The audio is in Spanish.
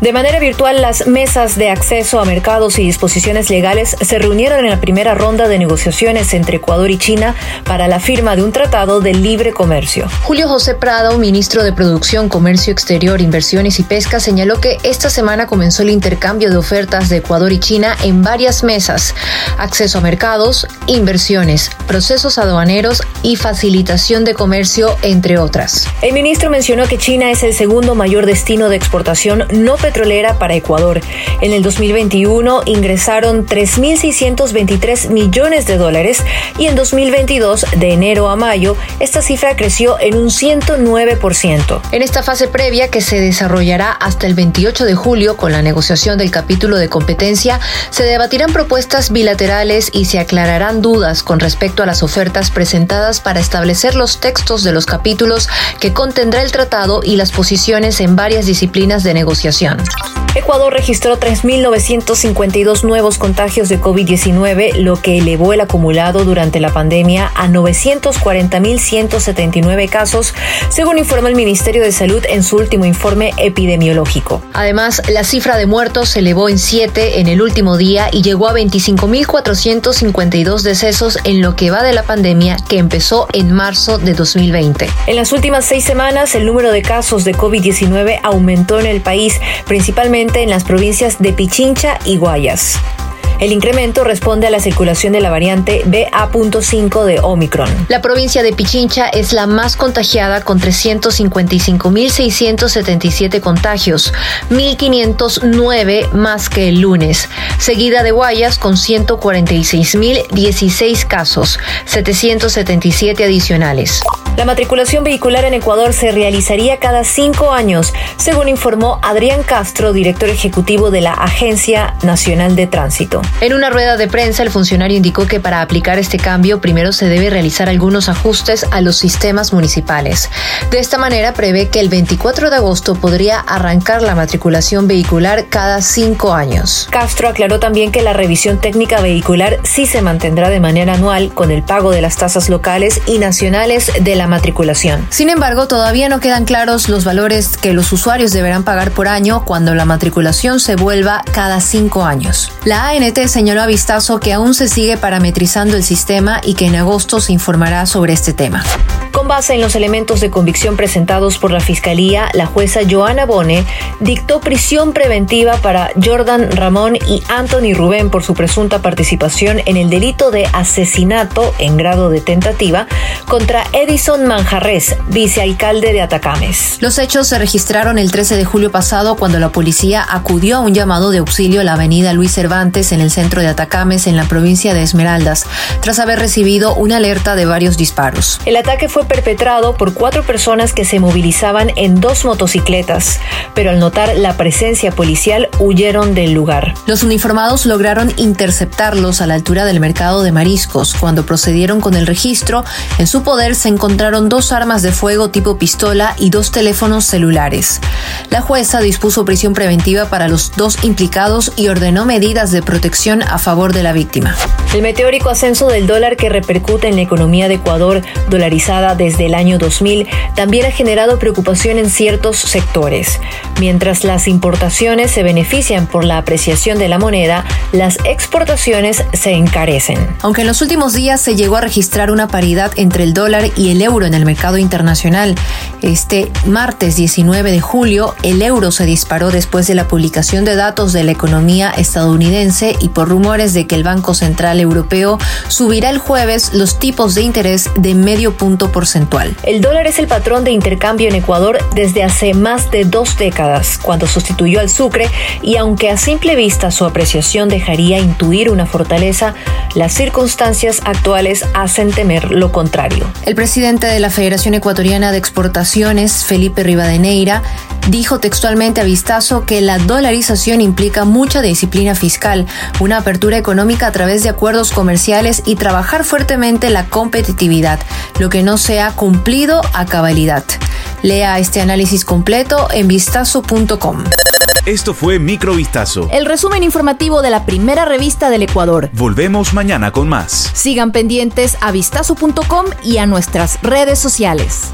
De manera virtual, las mesas de acceso a mercados y disposiciones legales se reunieron en la primera ronda de negociaciones entre Ecuador y China para la firma de un tratado de libre comercio. Julio José Prado, ministro de Producción, Comercio Exterior, Inversiones y Pesca, señaló que esta semana comenzó el intercambio de ofertas de Ecuador y China en varias mesas. Acceso a mercados, inversiones, procesos aduaneros y facilitación de comercio, entre otras. El ministro mencionó que China es el segundo mayor destino de exportación no petrolera para Ecuador. En el 2021 ingresaron 3.623 millones de dólares y en 2022, de enero a mayo, esta cifra creció en un 109%. En esta fase previa, que se desarrollará hasta el 28 de julio con la negociación del capítulo de competencia, se debatirán propuestas bilaterales y se aclararán dudas con respecto a las ofertas presentadas para establecer los textos de los capítulos que contendrá el tratado y las posiciones en varias disciplinas de negociación. Japan. Ecuador registró 3.952 nuevos contagios de COVID-19, lo que elevó el acumulado durante la pandemia a 940.179 casos, según informó el Ministerio de Salud en su último informe epidemiológico. Además, la cifra de muertos se elevó en 7 en el último día y llegó a 25.452 decesos en lo que va de la pandemia que empezó en marzo de 2020. En las últimas seis semanas, el número de casos de COVID-19 aumentó en el país, principalmente en las provincias de Pichincha y Guayas. El incremento responde a la circulación de la variante BA.5 de Omicron. La provincia de Pichincha es la más contagiada con 355.677 contagios, 1.509 más que el lunes, seguida de Guayas con 146.016 casos, 777 adicionales. La matriculación vehicular en Ecuador se realizaría cada cinco años, según informó Adrián Castro, director ejecutivo de la Agencia Nacional de Tránsito. En una rueda de prensa, el funcionario indicó que para aplicar este cambio primero se debe realizar algunos ajustes a los sistemas municipales. De esta manera, prevé que el 24 de agosto podría arrancar la matriculación vehicular cada cinco años. Castro aclaró también que la revisión técnica vehicular sí se mantendrá de manera anual con el pago de las tasas locales y nacionales de la matriculación. Sin embargo, todavía no quedan claros los valores que los usuarios deberán pagar por año cuando la matriculación se vuelva cada cinco años. La ANT señaló a Vistazo que aún se sigue parametrizando el sistema y que en agosto se informará sobre este tema. Con base en los elementos de convicción presentados por la Fiscalía, la jueza Joana Bone dictó prisión preventiva para Jordan Ramón y Anthony Rubén por su presunta participación en el delito de asesinato en grado de tentativa contra Edison Manjarres, vicealcalde de Atacames. Los hechos se registraron el 13 de julio pasado cuando la policía acudió a un llamado de auxilio a la avenida Luis Cervantes en el centro de Atacames en la provincia de Esmeraldas, tras haber recibido una alerta de varios disparos. El ataque fue perpetrado por cuatro personas que se movilizaban en dos motocicletas, pero al notar la presencia policial huyeron del lugar. Los uniformados lograron interceptarlos a la altura del mercado de mariscos. Cuando procedieron con el registro, en su poder se encontraron dos armas de fuego tipo pistola y dos teléfonos celulares. La jueza dispuso prisión preventiva para los dos implicados y ordenó medidas de protección a favor de la víctima. El meteórico ascenso del dólar que repercute en la economía de Ecuador, dolarizada desde el año 2000, también ha generado preocupación en ciertos sectores. Mientras las importaciones se benefician por la apreciación de la moneda, las exportaciones se encarecen. Aunque en los últimos días se llegó a registrar una paridad entre el dólar y el euro en el mercado internacional, este martes 19 de julio el euro se disparó después de la publicación de datos de la economía estadounidense y por rumores de que el Banco Central Europeo subirá el jueves los tipos de interés de medio punto El dólar es el patrón de intercambio en Ecuador desde hace más de dos décadas, cuando sustituyó al sucre, y aunque a simple vista su apreciación dejaría intuir una fortaleza, las circunstancias actuales hacen temer lo contrario. El presidente de la Federación Ecuatoriana de Exportaciones, Felipe Rivadeneira, dijo textualmente a Vistazo que la dolarización implica mucha disciplina fiscal, una apertura económica a través de acuerdos comerciales y trabajar fuertemente la competitividad, lo que no se ha cumplido a cabalidad. Lea este análisis completo en vistazo.com. Esto fue Microvistazo. El resumen informativo de la primera revista del Ecuador. Volvemos mañana con más. Sigan pendientes a vistazo.com y a nuestras redes sociales.